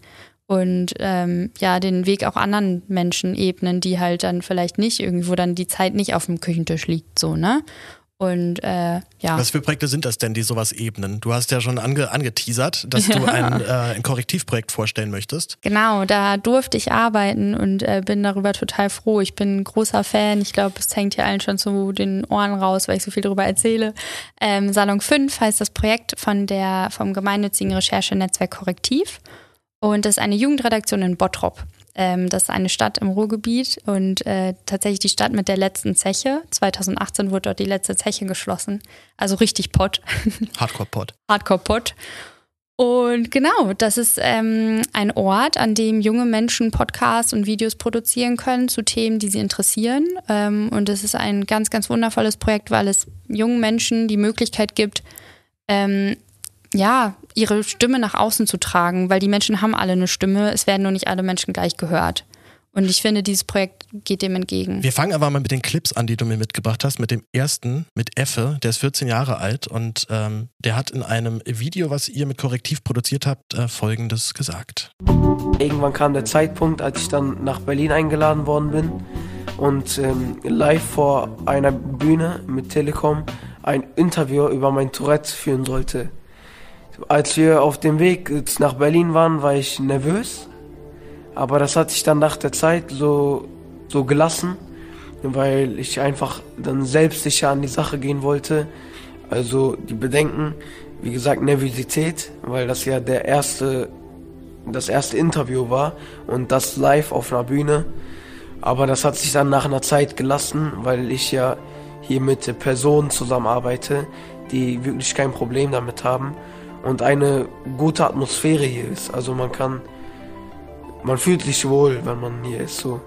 [SPEAKER 1] und ähm, ja, den Weg auch anderen Menschen ebnen, die halt dann vielleicht nicht irgendwo dann die Zeit nicht auf dem Küchentisch liegt, so, ne? Und äh, ja.
[SPEAKER 2] Was für Projekte sind das denn, die sowas ebnen? Du hast ja schon ange angeteasert, dass du [laughs] ein, äh, ein Korrektivprojekt vorstellen möchtest.
[SPEAKER 1] Genau, da durfte ich arbeiten und äh, bin darüber total froh. Ich bin ein großer Fan. Ich glaube, es hängt hier allen schon zu den Ohren raus, weil ich so viel darüber erzähle. Ähm, Salon 5 heißt das Projekt von der, vom gemeinnützigen Recherchenetzwerk Korrektiv. Und das ist eine Jugendredaktion in Bottrop. Ähm, das ist eine Stadt im Ruhrgebiet und äh, tatsächlich die Stadt mit der letzten Zeche. 2018 wurde dort die letzte Zeche geschlossen. Also richtig Pott. [laughs]
[SPEAKER 2] Hardcore-Pod.
[SPEAKER 1] Hardcore-Pod. Und genau, das ist ähm, ein Ort, an dem junge Menschen Podcasts und Videos produzieren können zu Themen, die sie interessieren. Ähm, und es ist ein ganz, ganz wundervolles Projekt, weil es jungen Menschen die Möglichkeit gibt, ähm, ja, ihre Stimme nach außen zu tragen, weil die Menschen haben alle eine Stimme, es werden nur nicht alle Menschen gleich gehört. Und ich finde, dieses Projekt geht dem entgegen.
[SPEAKER 2] Wir fangen aber mal mit den Clips an, die du mir mitgebracht hast. Mit dem ersten, mit Effe, der ist 14 Jahre alt und ähm, der hat in einem Video, was ihr mit Korrektiv produziert habt, äh, Folgendes gesagt.
[SPEAKER 3] Irgendwann kam der Zeitpunkt, als ich dann nach Berlin eingeladen worden bin und ähm, live vor einer Bühne mit Telekom ein Interview über mein Tourette führen sollte. Als wir auf dem Weg nach Berlin waren, war ich nervös aber das hat sich dann nach der Zeit so, so gelassen, weil ich einfach dann selbstsicher an die Sache gehen wollte. Also die Bedenken, wie gesagt, Nervosität, weil das ja der erste, das erste Interview war und das live auf einer Bühne. Aber das hat sich dann nach einer Zeit gelassen, weil ich ja hier mit Personen zusammenarbeite, die wirklich kein Problem damit haben und eine gute Atmosphäre hier ist. Also man kann man fühlt sich wohl, wenn man hier ist. So.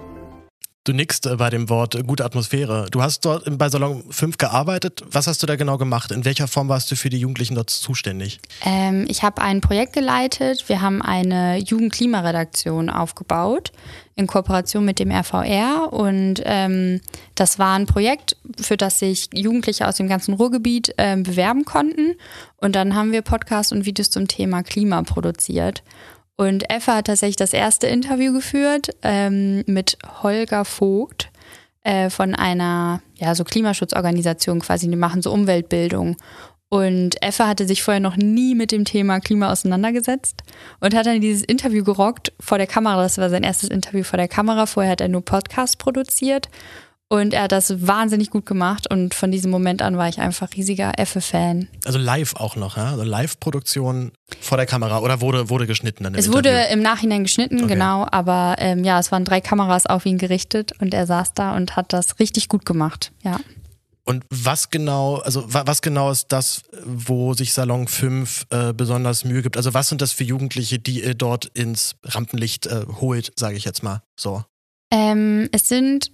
[SPEAKER 2] Du nickst äh, bei dem Wort äh, gute Atmosphäre. Du hast dort bei Salon 5 gearbeitet. Was hast du da genau gemacht? In welcher Form warst du für die Jugendlichen dort zuständig?
[SPEAKER 1] Ähm, ich habe ein Projekt geleitet. Wir haben eine Jugendklimaredaktion aufgebaut in Kooperation mit dem RVR. Und ähm, das war ein Projekt, für das sich Jugendliche aus dem ganzen Ruhrgebiet äh, bewerben konnten. Und dann haben wir Podcasts und Videos zum Thema Klima produziert. Und Effa hat tatsächlich das erste Interview geführt ähm, mit Holger Vogt äh, von einer ja, so Klimaschutzorganisation quasi, die machen so Umweltbildung. Und Effa hatte sich vorher noch nie mit dem Thema Klima auseinandergesetzt und hat dann dieses Interview gerockt vor der Kamera. Das war sein erstes Interview vor der Kamera. Vorher hat er nur Podcast produziert und er hat das wahnsinnig gut gemacht und von diesem Moment an war ich einfach riesiger Effe-Fan.
[SPEAKER 2] Also live auch noch, ja? Also Live-Produktion vor der Kamera oder wurde, wurde geschnitten dann
[SPEAKER 1] im Es Interview? wurde im Nachhinein geschnitten, okay. genau, aber ähm, ja, es waren drei Kameras auf ihn gerichtet und er saß da und hat das richtig gut gemacht, ja.
[SPEAKER 2] Und was genau, also was genau ist das, wo sich Salon 5 äh, besonders Mühe gibt? Also was sind das für Jugendliche, die ihr dort ins Rampenlicht äh, holt, sage ich jetzt mal so?
[SPEAKER 1] Ähm, es sind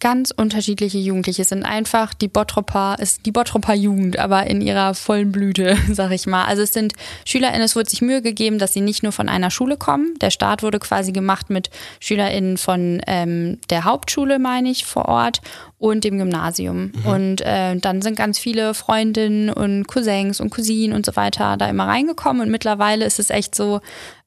[SPEAKER 1] ganz unterschiedliche Jugendliche. Es sind einfach die Bottropper, ist die Bottropper Jugend, aber in ihrer vollen Blüte, [laughs] sag ich mal. Also es sind SchülerInnen, es wurde sich Mühe gegeben, dass sie nicht nur von einer Schule kommen. Der Start wurde quasi gemacht mit SchülerInnen von ähm, der Hauptschule, meine ich, vor Ort und dem Gymnasium. Mhm. Und äh, dann sind ganz viele Freundinnen und Cousins und Cousinen und so weiter da immer reingekommen. Und mittlerweile ist es echt so,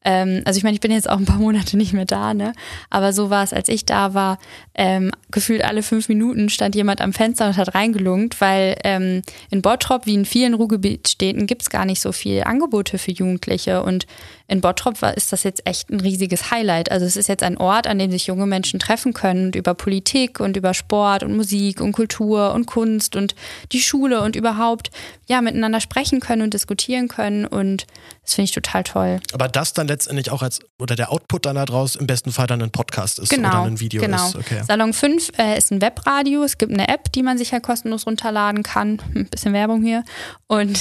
[SPEAKER 1] ähm, also ich meine, ich bin jetzt auch ein paar [laughs] Monate nicht mehr da, ne? Aber so war es, als ich da war, ähm, gefühlt alle fünf Minuten stand jemand am Fenster und hat reingelungt, weil ähm, in Bottrop, wie in vielen Ruhrgebietstädten, gibt es gar nicht so viel Angebote für Jugendliche. Und in Bottrop war, ist das jetzt echt ein riesiges Highlight. Also es ist jetzt ein Ort, an dem sich junge Menschen treffen können und über Politik und über Sport und Musik und Kultur und Kunst und die Schule und überhaupt ja miteinander sprechen können und diskutieren können. Und das finde ich total toll.
[SPEAKER 2] Aber das dann letztendlich auch als, oder der Output dann daraus im besten Fall dann ein Podcast ist
[SPEAKER 1] genau,
[SPEAKER 2] oder ein Video
[SPEAKER 1] genau.
[SPEAKER 2] ist. Okay.
[SPEAKER 1] Salon 5 äh, ist ein Webradio. Es gibt eine App, die man sich ja kostenlos runterladen kann. Ein bisschen Werbung hier. Und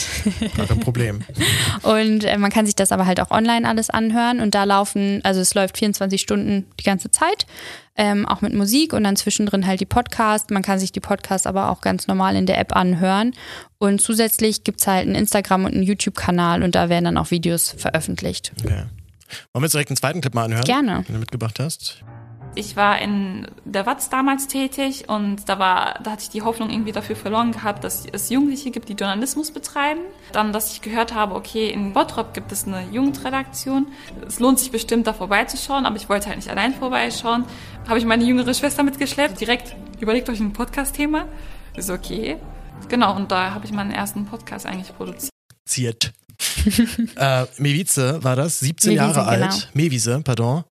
[SPEAKER 2] kein [laughs] Problem.
[SPEAKER 1] und äh, man kann sich das aber halt auch online alles anhören. Und da laufen, also es läuft 24 Stunden die ganze Zeit. Ähm, auch mit Musik und dann zwischendrin halt die Podcasts. Man kann sich die Podcasts aber auch ganz normal in der App anhören. Und zusätzlich gibt es halt einen Instagram- und einen YouTube-Kanal und da werden dann auch Videos veröffentlicht.
[SPEAKER 2] Okay. Wollen wir jetzt direkt einen zweiten Clip mal anhören?
[SPEAKER 1] Gerne.
[SPEAKER 2] Den du mitgebracht hast.
[SPEAKER 4] Ich war in der Watz damals tätig und da war, da hatte ich die Hoffnung irgendwie dafür verloren gehabt, dass es Jugendliche gibt, die Journalismus betreiben. Dann, dass ich gehört habe, okay, in Bottrop gibt es eine Jugendredaktion. Es lohnt sich bestimmt, da vorbeizuschauen, aber ich wollte halt nicht allein vorbeischauen. Habe ich meine jüngere Schwester mitgeschleppt, direkt überlegt euch ein Podcast-Thema. Ist okay. Genau, und da habe ich meinen ersten Podcast eigentlich produziert. [laughs]
[SPEAKER 2] äh, Mewize war das, 17 Mewiese, Jahre alt. Genau. Mewiese, pardon.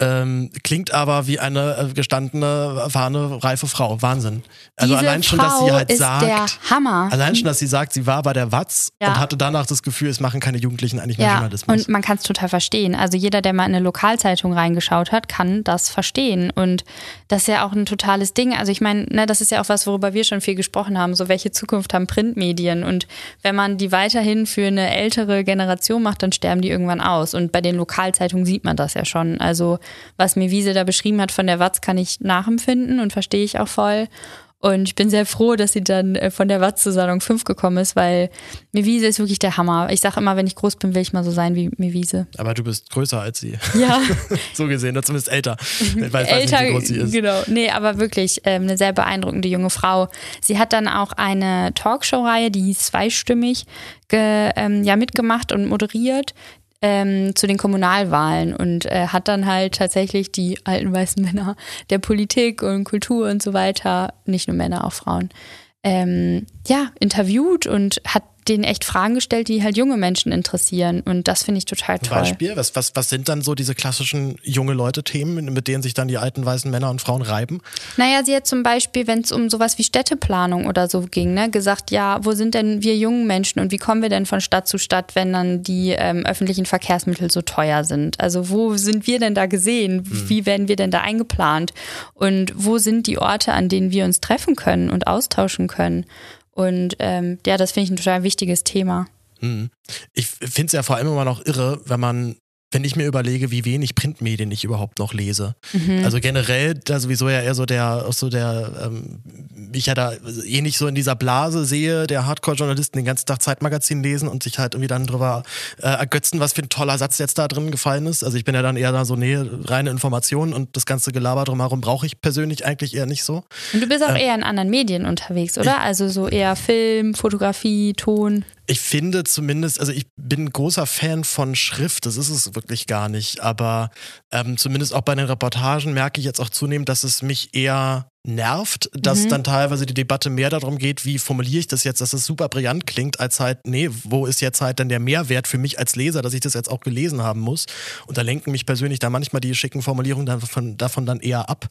[SPEAKER 2] Ähm, klingt aber wie eine äh, gestandene, erfahrene, reife Frau. Wahnsinn. Also
[SPEAKER 1] Diese
[SPEAKER 2] allein schon,
[SPEAKER 1] Frau
[SPEAKER 2] dass sie halt
[SPEAKER 1] ist
[SPEAKER 2] sagt.
[SPEAKER 1] Der Hammer.
[SPEAKER 2] Allein schon, dass sie sagt, sie war bei der Watz ja. und hatte danach das Gefühl, es machen keine Jugendlichen eigentlich mehr ja. Journalismus.
[SPEAKER 1] Und man kann es total verstehen. Also jeder, der mal in eine Lokalzeitung reingeschaut hat, kann das verstehen. Und das ist ja auch ein totales Ding. Also ich meine, ne, das ist ja auch was, worüber wir schon viel gesprochen haben. So, welche Zukunft haben Printmedien? Und wenn man die weiterhin für eine ältere Generation macht, dann sterben die irgendwann aus. Und bei den Lokalzeitungen sieht man das ja schon. Also was mir Wiese da beschrieben hat von der Watz, kann ich nachempfinden und verstehe ich auch voll. Und ich bin sehr froh, dass sie dann äh, von der Watz zu Salon 5 gekommen ist, weil Mewise ist wirklich der Hammer. Ich sage immer, wenn ich groß bin, will ich mal so sein wie Mewise.
[SPEAKER 2] Aber du bist größer als sie.
[SPEAKER 1] Ja. [laughs]
[SPEAKER 2] so gesehen, oder zumindest älter. [laughs]
[SPEAKER 1] Ich weiß, älter, nicht, wie groß sie ist. Genau. Nee, aber wirklich ähm, eine sehr beeindruckende junge Frau. Sie hat dann auch eine Talkshow-Reihe, die hieß zweistimmig, ge, ähm, ja, mitgemacht und moderiert ähm, zu den Kommunalwahlen und äh, hat dann halt tatsächlich die alten weißen Männer der Politik und Kultur und so weiter, nicht nur Männer, auch Frauen, ähm, ja, interviewt und hat denen echt Fragen gestellt, die halt junge Menschen interessieren. Und das finde ich total toll.
[SPEAKER 2] Beispiel? Was, was, was sind dann so diese klassischen junge Leute-Themen, mit denen sich dann die alten weißen Männer und Frauen reiben?
[SPEAKER 1] Naja, sie hat zum Beispiel, wenn es um sowas wie Städteplanung oder so ging, ne, gesagt, ja, wo sind denn wir jungen Menschen und wie kommen wir denn von Stadt zu Stadt, wenn dann die ähm, öffentlichen Verkehrsmittel so teuer sind? Also wo sind wir denn da gesehen? Hm. Wie werden wir denn da eingeplant? Und wo sind die Orte, an denen wir uns treffen können und austauschen können? Und ähm, ja, das finde ich ein total wichtiges Thema.
[SPEAKER 2] Hm. Ich finde es ja vor allem immer noch irre, wenn man wenn ich mir überlege, wie wenig Printmedien ich überhaupt noch lese. Mhm. Also generell, da sowieso ja eher so der, auch so der, ähm, wie ich ja da eh nicht so in dieser Blase sehe, der Hardcore-Journalisten den ganzen Tag Zeitmagazin lesen und sich halt irgendwie dann drüber äh, ergötzen, was für ein toller Satz jetzt da drin gefallen ist. Also ich bin ja dann eher da so, nee, reine Informationen und das ganze Gelaber drumherum brauche ich persönlich eigentlich eher nicht so.
[SPEAKER 1] Und du bist auch äh, eher in anderen Medien unterwegs, oder? Ich, also so eher Film, Fotografie, Ton
[SPEAKER 2] ich finde zumindest, also ich bin ein großer Fan von Schrift, das ist es wirklich gar nicht, aber ähm, zumindest auch bei den Reportagen merke ich jetzt auch zunehmend, dass es mich eher nervt, dass mhm. dann teilweise die Debatte mehr darum geht, wie formuliere ich das jetzt, dass es super brillant klingt, als halt, nee, wo ist jetzt halt dann der Mehrwert für mich als Leser, dass ich das jetzt auch gelesen haben muss. Und da lenken mich persönlich da manchmal die schicken Formulierungen davon, davon dann eher ab.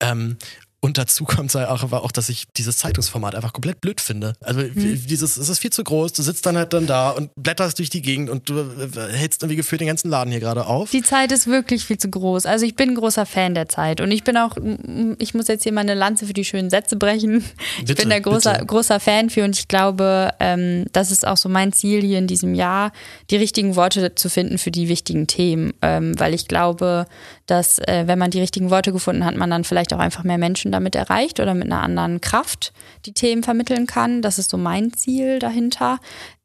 [SPEAKER 2] Ähm, und dazu kommt auch, aber auch, dass ich dieses Zeitungsformat einfach komplett blöd finde. Also mhm. dieses, es ist viel zu groß, du sitzt dann halt dann da und blätterst durch die Gegend und du äh, hältst irgendwie gefühlt den ganzen Laden hier gerade auf.
[SPEAKER 1] Die Zeit ist wirklich viel zu groß. Also ich bin ein großer Fan der Zeit und ich bin auch, ich muss jetzt hier meine Lanze für die schönen Sätze brechen. Bitte, ich bin da großer, großer Fan für und ich glaube, ähm, das ist auch so mein Ziel hier in diesem Jahr, die richtigen Worte zu finden für die wichtigen Themen. Ähm, weil ich glaube, dass äh, wenn man die richtigen Worte gefunden hat, man dann vielleicht auch einfach mehr Menschen damit erreicht oder mit einer anderen Kraft die Themen vermitteln kann. Das ist so mein Ziel dahinter.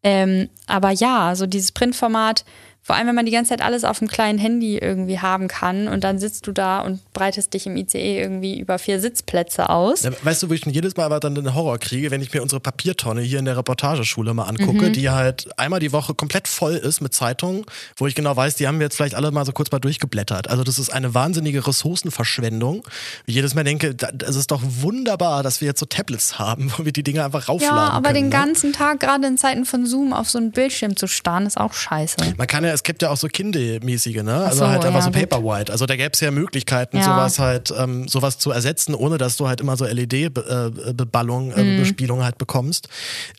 [SPEAKER 1] Ähm, aber ja, so dieses Printformat vor allem, wenn man die ganze Zeit alles auf dem kleinen Handy irgendwie haben kann und dann sitzt du da und breitest dich im ICE irgendwie über vier Sitzplätze aus.
[SPEAKER 2] Ja, weißt du, wo ich schon jedes Mal aber dann den Horror kriege, wenn ich mir unsere Papiertonne hier in der Reportageschule mal angucke, mhm. die halt einmal die Woche komplett voll ist mit Zeitungen, wo ich genau weiß, die haben wir jetzt vielleicht alle mal so kurz mal durchgeblättert. Also das ist eine wahnsinnige Ressourcenverschwendung. Ich jedes Mal denke, es ist doch wunderbar, dass wir jetzt so Tablets haben, [laughs] wo wir die Dinge einfach raufladen Ja,
[SPEAKER 1] aber
[SPEAKER 2] können,
[SPEAKER 1] den ne? ganzen Tag gerade in Zeiten von Zoom auf so einen Bildschirm zu starren, ist auch scheiße.
[SPEAKER 2] Man kann ja es gibt ja auch so Kindle-mäßige, ne? Also so, halt einfach ja, so Paperwhite. Also da gäbe es ja Möglichkeiten, ja. sowas halt, ähm, sowas zu ersetzen, ohne dass du halt immer so LED-Beballung, äh, mhm. Bespielung halt bekommst.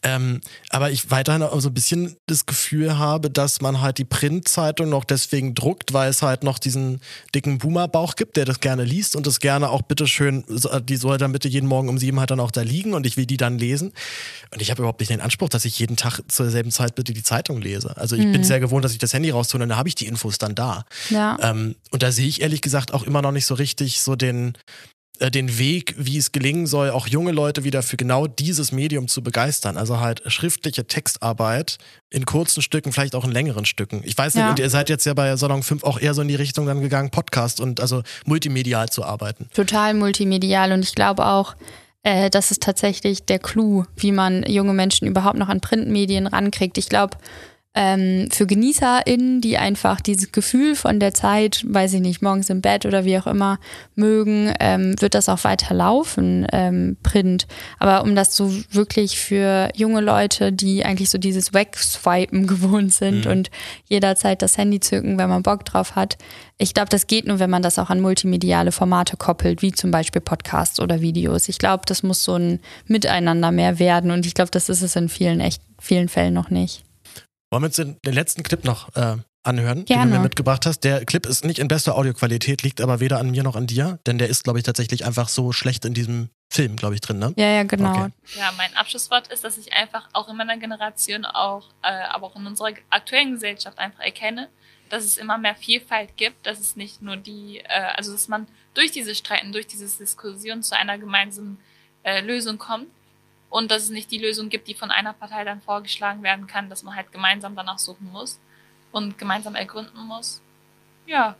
[SPEAKER 2] Ähm, aber ich weiterhin auch so ein bisschen das Gefühl habe, dass man halt die Printzeitung noch deswegen druckt, weil es halt noch diesen dicken Boomer-Bauch gibt, der das gerne liest und das gerne auch bitteschön, die soll dann bitte jeden Morgen um sieben halt dann auch da liegen und ich will die dann lesen. Und ich habe überhaupt nicht den Anspruch, dass ich jeden Tag zur selben Zeit bitte die Zeitung lese. Also ich mhm. bin sehr gewohnt, dass ich das Handy raustue und dann habe ich die Infos dann da. Ja. Ähm, und da sehe ich ehrlich gesagt auch immer noch nicht so richtig so den, äh, den Weg, wie es gelingen soll, auch junge Leute wieder für genau dieses Medium zu begeistern. Also halt schriftliche Textarbeit in kurzen Stücken, vielleicht auch in längeren Stücken. Ich weiß nicht, ja. und ihr seid jetzt ja bei Salon 5 auch eher so in die Richtung dann gegangen, Podcast und also multimedial zu arbeiten.
[SPEAKER 1] Total multimedial und ich glaube auch, äh, das ist tatsächlich der Clou, wie man junge Menschen überhaupt noch an Printmedien rankriegt. Ich glaube, ähm, für GenießerInnen, die einfach dieses Gefühl von der Zeit, weiß ich nicht, morgens im Bett oder wie auch immer mögen, ähm, wird das auch weiter laufen, ähm, Print. Aber um das so wirklich für junge Leute, die eigentlich so dieses Wegswipen [laughs] gewohnt sind mhm. und jederzeit das Handy zücken, wenn man Bock drauf hat, ich glaube, das geht nur, wenn man das auch an multimediale Formate koppelt, wie zum Beispiel Podcasts oder Videos. Ich glaube, das muss so ein Miteinander mehr werden und ich glaube, das ist es in vielen echt vielen Fällen noch nicht.
[SPEAKER 2] Wollen wir uns den, den letzten Clip noch äh, anhören,
[SPEAKER 1] Gerne.
[SPEAKER 2] den du mir mitgebracht hast? Der Clip ist nicht in bester Audioqualität, liegt aber weder an mir noch an dir, denn der ist, glaube ich, tatsächlich einfach so schlecht in diesem Film, glaube ich, drin, ne?
[SPEAKER 1] Ja, ja, genau. Okay.
[SPEAKER 4] Ja, mein Abschlusswort ist, dass ich einfach auch in meiner Generation, auch, äh, aber auch in unserer aktuellen Gesellschaft einfach erkenne, dass es immer mehr Vielfalt gibt, dass es nicht nur die, äh, also dass man durch diese Streiten, durch diese Diskussion zu einer gemeinsamen äh, Lösung kommt und dass es nicht die Lösung gibt, die von einer Partei dann vorgeschlagen werden kann, dass man halt gemeinsam danach suchen muss und gemeinsam ergründen muss. Ja,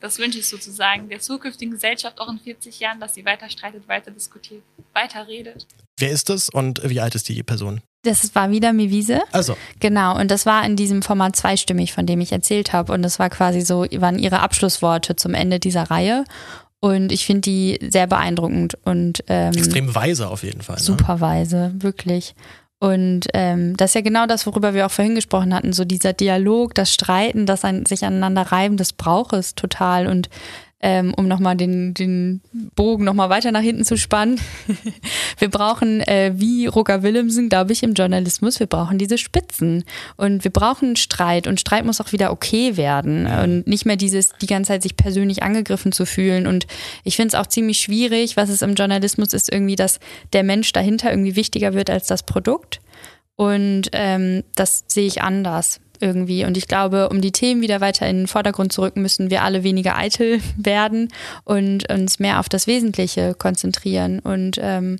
[SPEAKER 4] das wünsche ich sozusagen der zukünftigen Gesellschaft auch in 40 Jahren, dass sie weiter streitet, weiter diskutiert, weiter redet.
[SPEAKER 2] Wer ist das und wie alt ist die Person?
[SPEAKER 1] Das war wieder Mivise.
[SPEAKER 2] Also.
[SPEAKER 1] Genau, und das war in diesem Format zweistimmig, von dem ich erzählt habe. Und das war quasi so, waren ihre Abschlussworte zum Ende dieser Reihe. Und ich finde die sehr beeindruckend und ähm,
[SPEAKER 2] extrem weise auf jeden Fall. Ne?
[SPEAKER 1] Super weise, wirklich. Und ähm, das ist ja genau das, worüber wir auch vorhin gesprochen hatten, so dieser Dialog, das Streiten, das ein, sich aneinander reiben, das braucht es total. Und ähm, um nochmal den, den Bogen nochmal weiter nach hinten zu spannen. [laughs] wir brauchen, äh, wie Roger Willemsen, glaube ich, im Journalismus, wir brauchen diese Spitzen. Und wir brauchen Streit. Und Streit muss auch wieder okay werden. Und nicht mehr dieses, die ganze Zeit sich persönlich angegriffen zu fühlen. Und ich finde es auch ziemlich schwierig, was es im Journalismus ist, irgendwie, dass der Mensch dahinter irgendwie wichtiger wird als das Produkt. Und ähm, das sehe ich anders irgendwie. Und ich glaube, um die Themen wieder weiter in den Vordergrund zu rücken, müssen wir alle weniger eitel [laughs] werden und uns mehr auf das Wesentliche konzentrieren und ähm,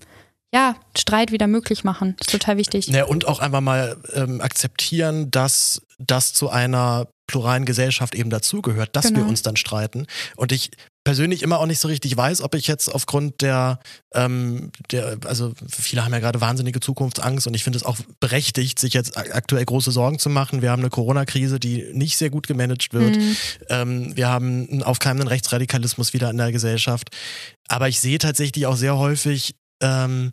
[SPEAKER 1] ja, Streit wieder möglich machen. Das ist total wichtig.
[SPEAKER 2] Ja, und auch einfach mal ähm, akzeptieren, dass das zu einer pluralen Gesellschaft eben dazugehört, dass genau. wir uns dann streiten. Und ich persönlich immer auch nicht so richtig weiß, ob ich jetzt aufgrund der, ähm, der also viele haben ja gerade wahnsinnige Zukunftsangst und ich finde es auch berechtigt, sich jetzt aktuell große Sorgen zu machen. Wir haben eine Corona-Krise, die nicht sehr gut gemanagt wird. Mhm. Ähm, wir haben einen aufkeimenden Rechtsradikalismus wieder in der Gesellschaft. Aber ich sehe tatsächlich auch sehr häufig, ähm,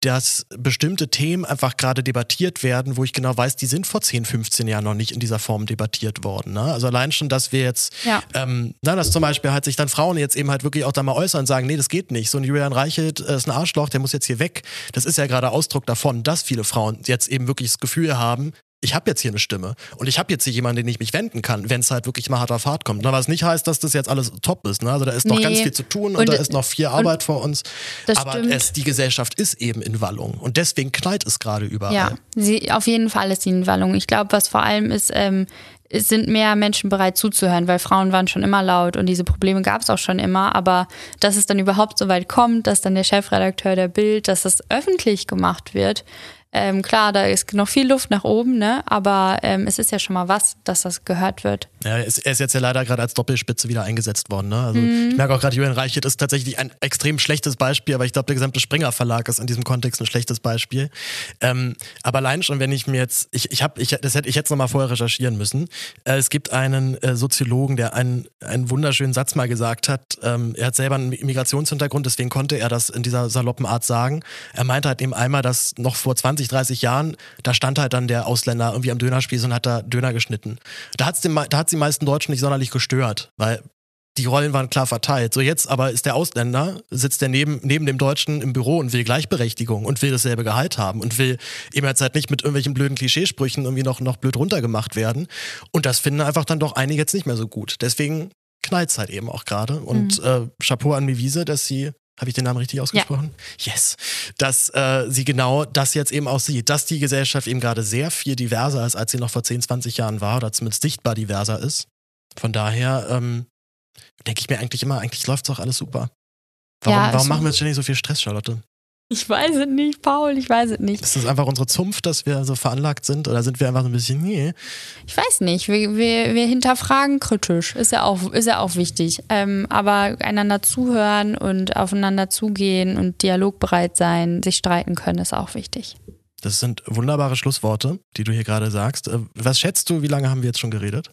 [SPEAKER 2] dass bestimmte Themen einfach gerade debattiert werden, wo ich genau weiß, die sind vor 10, 15 Jahren noch nicht in dieser Form debattiert worden. Ne? Also allein schon, dass wir jetzt, ja. ähm, na, dass zum Beispiel halt sich dann Frauen jetzt eben halt wirklich auch da mal äußern und sagen, nee, das geht nicht. So ein Julian Reichelt äh, ist ein Arschloch, der muss jetzt hier weg. Das ist ja gerade Ausdruck davon, dass viele Frauen jetzt eben wirklich das Gefühl haben, ich habe jetzt hier eine Stimme und ich habe jetzt hier jemanden, den ich mich wenden kann, wenn es halt wirklich mal hart auf hart kommt. Na, was nicht heißt, dass das jetzt alles top ist. Ne? Also da ist nee. noch ganz viel zu tun und, und da ist noch viel Arbeit vor uns. Aber es, die Gesellschaft ist eben in Wallung und deswegen knallt es gerade überall.
[SPEAKER 1] Ja, sie, auf jeden Fall ist sie in Wallung. Ich glaube, was vor allem ist, ähm, es sind mehr Menschen bereit zuzuhören, weil Frauen waren schon immer laut und diese Probleme gab es auch schon immer. Aber dass es dann überhaupt so weit kommt, dass dann der Chefredakteur der Bild, dass das öffentlich gemacht wird, ähm, klar, da ist noch viel Luft nach oben, ne? aber ähm, es ist ja schon mal was, dass das gehört wird.
[SPEAKER 2] Ja, er ist, er ist jetzt ja leider gerade als Doppelspitze wieder eingesetzt worden. Ne? Also mhm. ich merke auch gerade, Julian Reichert ist tatsächlich ein extrem schlechtes Beispiel, aber ich glaube, der gesamte Springer Verlag ist in diesem Kontext ein schlechtes Beispiel. Ähm, aber allein schon, wenn ich mir jetzt, ich, ich habe, ich, das hätte ich jetzt nochmal vorher recherchieren müssen. Äh, es gibt einen äh, Soziologen, der einen, einen wunderschönen Satz mal gesagt hat. Ähm, er hat selber einen Migrationshintergrund, deswegen konnte er das in dieser saloppen Art sagen. Er meinte halt eben einmal, dass noch vor 20 20, 30 Jahren, da stand halt dann der Ausländer irgendwie am Dönerspieß und hat da Döner geschnitten. Da, hat die meisten Deutschen nicht sonderlich gestört, weil die Rollen waren klar verteilt. So jetzt aber ist der Ausländer, sitzt der neben, neben dem Deutschen im Büro und will Gleichberechtigung und will dasselbe Gehalt haben und will eben jetzt halt nicht mit irgendwelchen blöden Klischeesprüchen irgendwie noch, noch blöd runtergemacht werden. Und das finden einfach dann doch einige jetzt nicht mehr so gut. Deswegen knallt es halt eben auch gerade. Und mhm. äh, Chapeau an Mivise, dass sie habe ich den Namen richtig ausgesprochen? Ja. Yes. Dass äh, sie genau das jetzt eben auch sieht, dass die Gesellschaft eben gerade sehr viel diverser ist, als sie noch vor 10, 20 Jahren war oder zumindest sichtbar diverser ist. Von daher ähm, denke ich mir eigentlich immer, eigentlich läuft es auch alles super. Warum, ja, warum machen wir jetzt ständig so viel Stress, Charlotte?
[SPEAKER 1] Ich weiß es nicht, Paul, ich weiß es nicht.
[SPEAKER 2] Ist das einfach unsere Zunft, dass wir so veranlagt sind oder sind wir einfach so ein bisschen, nee?
[SPEAKER 1] Ich weiß nicht, wir, wir, wir hinterfragen kritisch, ist ja auch, ist ja auch wichtig. Ähm, aber einander zuhören und aufeinander zugehen und dialogbereit sein, sich streiten können, ist auch wichtig.
[SPEAKER 2] Das sind wunderbare Schlussworte, die du hier gerade sagst. Äh, was schätzt du, wie lange haben wir jetzt schon geredet?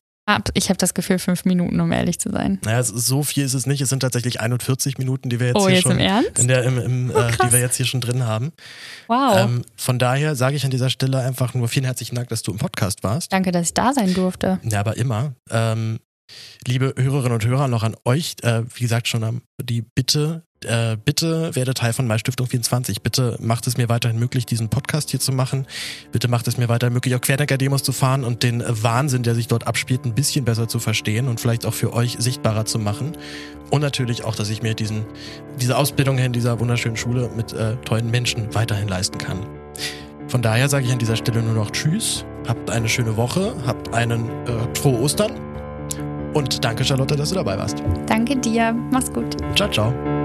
[SPEAKER 1] Ich habe das Gefühl, fünf Minuten, um ehrlich zu sein.
[SPEAKER 2] Naja, so viel ist es nicht. Es sind tatsächlich 41 Minuten, die wir jetzt oh,
[SPEAKER 1] hier
[SPEAKER 2] jetzt
[SPEAKER 1] schon im
[SPEAKER 2] der, im, im, oh, äh, die wir jetzt hier schon drin haben.
[SPEAKER 1] Wow.
[SPEAKER 2] Ähm, von daher sage ich an dieser Stelle einfach nur vielen herzlichen Dank, dass du im Podcast warst.
[SPEAKER 1] Danke, dass ich da sein durfte.
[SPEAKER 2] Ja, aber immer. Ähm, liebe Hörerinnen und Hörer, noch an euch, äh, wie gesagt, schon die Bitte, äh, bitte werde Teil von MyStiftung 24. Bitte macht es mir weiterhin möglich, diesen Podcast hier zu machen. Bitte macht es mir weiterhin möglich, auch Querdenker-Demos zu fahren und den Wahnsinn, der sich dort abspielt, ein bisschen besser zu verstehen und vielleicht auch für euch sichtbarer zu machen. Und natürlich auch, dass ich mir diesen, diese Ausbildung in dieser wunderschönen Schule mit äh, tollen Menschen weiterhin leisten kann. Von daher sage ich an dieser Stelle nur noch Tschüss, habt eine schöne Woche, habt einen äh, frohe Ostern und danke Charlotte, dass du dabei warst.
[SPEAKER 1] Danke dir, mach's gut.
[SPEAKER 2] Ciao, ciao.